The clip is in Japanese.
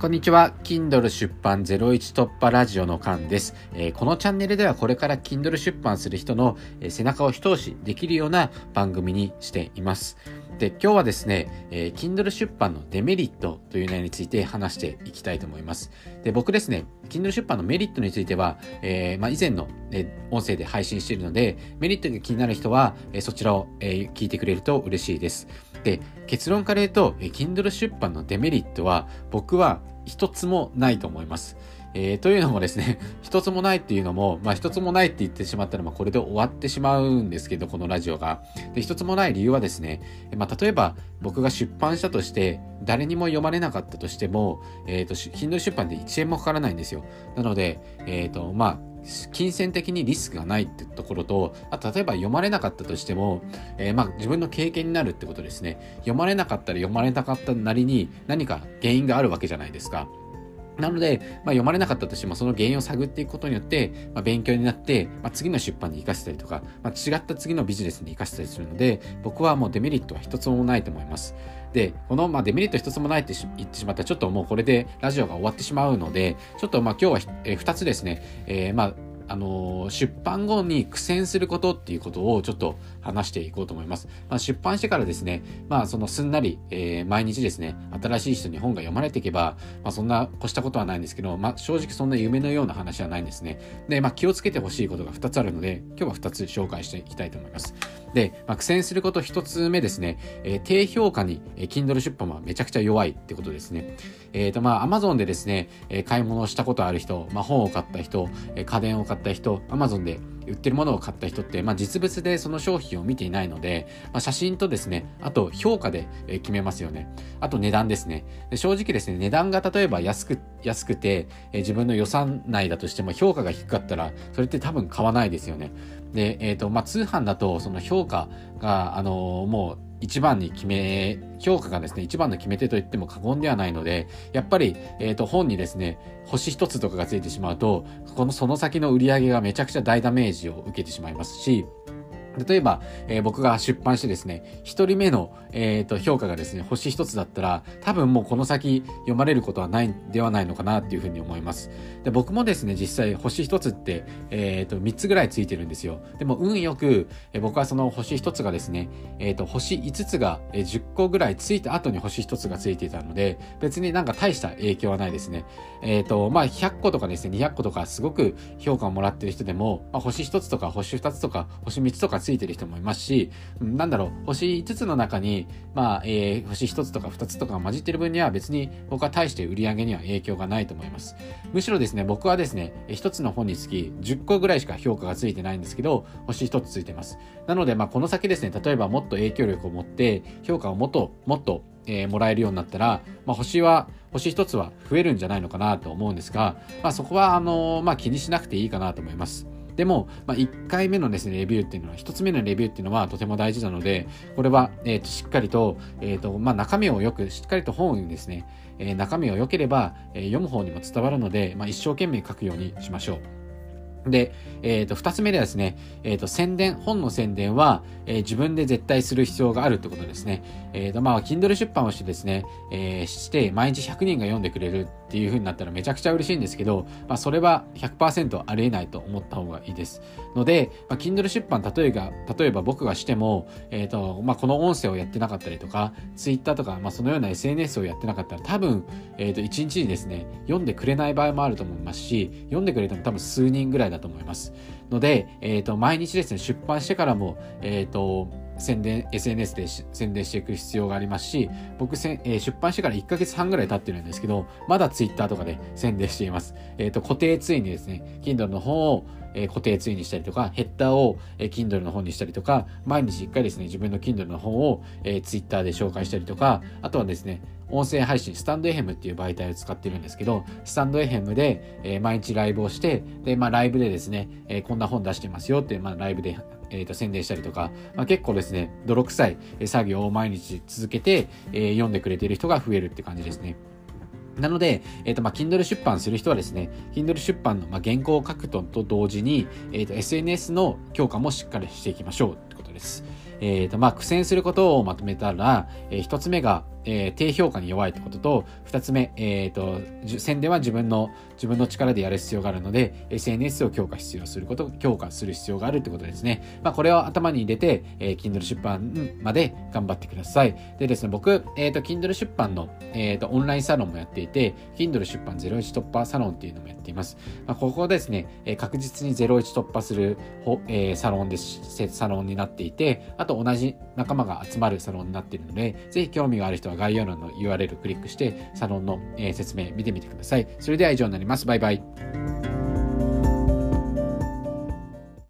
こんにちは。Kindle 出版01突破ラジオのカンです、えー、このチャンネルではこれから Kindle 出版する人の、え、背中を一押しできるような番組にしています。で、今日はですね、えー、Kindle 出版のデメリットという内容について話していきたいと思います。で、僕ですね、Kindle 出版のメリットについては、えー、まあ、以前の、ね、音声で配信しているので、メリットが気になる人は、え、そちらを、え聞いてくれると嬉しいです。で、結論から言うと、Kindle 出版のデメリットは、僕は一つもないと思います。えー、というのもですね、一つもないっていうのも、まあ一つもないって言ってしまったら、まあこれで終わってしまうんですけど、このラジオが。で、一つもない理由はですね、まあ例えば僕が出版したとして、誰にも読まれなかったとしても、えっ、ー、と、頻度出版で1円もかからないんですよ。なので、えっ、ー、と、まあ、金銭的にリスクがないってところと、あと例えば読まれなかったとしても、えー、まあ自分の経験になるってことですね。読まれなかったら読まれなかったなりに何か原因があるわけじゃないですか。なので、まあ、読まれなかったとしても、その原因を探っていくことによって、まあ、勉強になって、まあ、次の出版に活かせたりとか、ま、違った次のビジネスに活かせたりするので、僕はもうデメリットは一つもないと思います。で、この、ま、デメリット一つもないって言ってしまったら、ちょっともうこれでラジオが終わってしまうので、ちょっとまあ今日は、えー、2つですね、えー、まあ、の出版後に苦戦することっていうことをちょっと話していこうと思います。まあ、出版してからですね、まあそのすんなり、えー、毎日ですね、新しい人に本が読まれていけば、まあそんな越したことはないんですけど、まあ正直そんな夢のような話はないんですね。で、まあ気をつけてほしいことが2つあるので、今日は2つ紹介していきたいと思います。で、まあ、苦戦すること一つ目ですね、えー、低評価に、えー、Kindle 出版はめちゃくちゃ弱いってことですね。えっ、ー、と、まあ Amazon でですね、えー、買い物をしたことある人、まあ本を買った人、えー、家電を買った人、Amazon で売ってるものを買った人って、まあ、実物でその商品を見ていないので、まあ、写真とですね、あと評価で決めますよね。あと値段ですね。で正直ですね、値段が例えば安く、安くて、え自分の予算内だとしても評価が低かったら、それって多分買わないですよね。で、えっ、ー、と、まあ、通販だと、その評価が、あのー、もう、一番に決め、評価がですね、一番の決め手と言っても過言ではないので、やっぱり、えっ、ー、と、本にですね、星一つとかがついてしまうと、このその先の売り上げがめちゃくちゃ大ダメージを受けてしまいますし、例えば、えー、僕が出版してですね、一人目の、えーと、評価がですね、星一つだったら、多分もうこの先読まれることはないんではないのかなっていうふうに思います。で、僕もですね、実際星一つって、えっ、ー、と、三つぐらいついてるんですよ。でも運よく、えー、僕はその星一つがですね、えっ、と、星五つが、えー、10個ぐらいついた後に星一つがついていたので、別になんか大した影響はないですね。えっ、と、まあ、100個とかですね、200個とかすごく評価をもらってる人でも、まあ、星一つとか星二つとか星三つとかついてる人もいますし、なんだろう、星5つの中に、まあ、えー、星1つとか2つとか混じってる分には別に僕は大して売り上げには影響がないと思います。むしろですね、僕はですね、1つの本につき10個ぐらいしか評価がついてないんですけど、星1つついてます。なので、まあ、この先ですね、例えばもっと影響力を持って、評価をもっと、もっと、えー、もらえるようになったら、まあ、星は、星一つは増えるんじゃないのかなと思うんですが、まあ、そこは、あのー、まあ、気にしなくていいかなと思います。でも、まあ、1回目のですね、レビューっていうのは、1つ目のレビューっていうのはとても大事なので、これは、え、ー、と、しっかりと、え、ー、と、まあ、中身をよく、しっかりと本にですね、えー、中身を良ければ、え読む方にも伝わるので、まあ、一生懸命書くようにしましょう。で、え、ー、と、二つ目ではですね、え、ー、と、宣伝、本の宣伝は、えー、自分で絶対する必要があるってことですね。えっ、と、まあ、Kindle 出版をしてですね、えして、毎日100人が読んでくれるっていう風になったらめちゃくちゃ嬉しいんですけど、まあ、それは100%ありえないと思った方がいいです。ので、まあ、Kindle 出版、例えば、例えば僕がしても、えっ、と、まあ、この音声をやってなかったりとか、Twitter とか、まあ、そのような SNS をやってなかったら、多分、えっ、と、1日にですね、読んでくれない場合もあると思いますし、読んでくれても多分数人ぐらいだと思います。ので、え、ー、と、毎日ですね、出版してからも、えっ、ー、と、宣伝、SNS で宣伝していく必要がありますし、僕せ、えー、出版してから1ヶ月半ぐらい経ってるんですけど、まだ Twitter とかで宣伝しています。えっ、ー、と、固定ついにですね、Kindle の方を、えー、固定ツイにしたりとか、ヘッダーを、えー、Kindle の方にしたりとか、毎日1回ですね、自分の Kindle の方を、えー、Twitter で紹介したりとか、あとはですね、音声配信、スタンド FM っていう媒体を使ってるんですけど、スタンド FM で、えー、毎日ライブをして、で、まあライブでですね、えー、こんな本出してますよって、まあライブで、えー、と宣伝したりとか、まあ、結構ですね、泥臭い作業を毎日続けて、えー、読んでくれてる人が増えるって感じですね。なので、えっ、ー、と、まあ、Kindle 出版する人はですね、Kindle 出版の、まあ、原稿を書くとと同時に、えっ、ー、と、SNS の強化もしっかりしていきましょうってことです。えっ、ー、と、まあ、苦戦することをまとめたら、えー、一つ目が、えー、低評価に弱いってことと、二つ目、えっ、ー、と、宣伝は自分の、自分の力でやる必要があるので、SNS を強化必要すること、強化する必要があるってことですね。まあ、これを頭に入れて、えー、Kindle 出版まで頑張ってください。でですね、僕、えっ、ー、と、Kindle 出版の、えっ、ー、と、オンラインサロンもやっていて、Kindle 出版01突破サロンっていうのもやっています。まあ、ここですね、えー、確実に01突破する、えー、サロンです、サロンになっていて、あと同じ仲間が集まるサロンになっているので、ぜひ興味がある人は概要欄の URL クリックして、サロンの、説明見てみてください。それでは以上になります。バイバイ。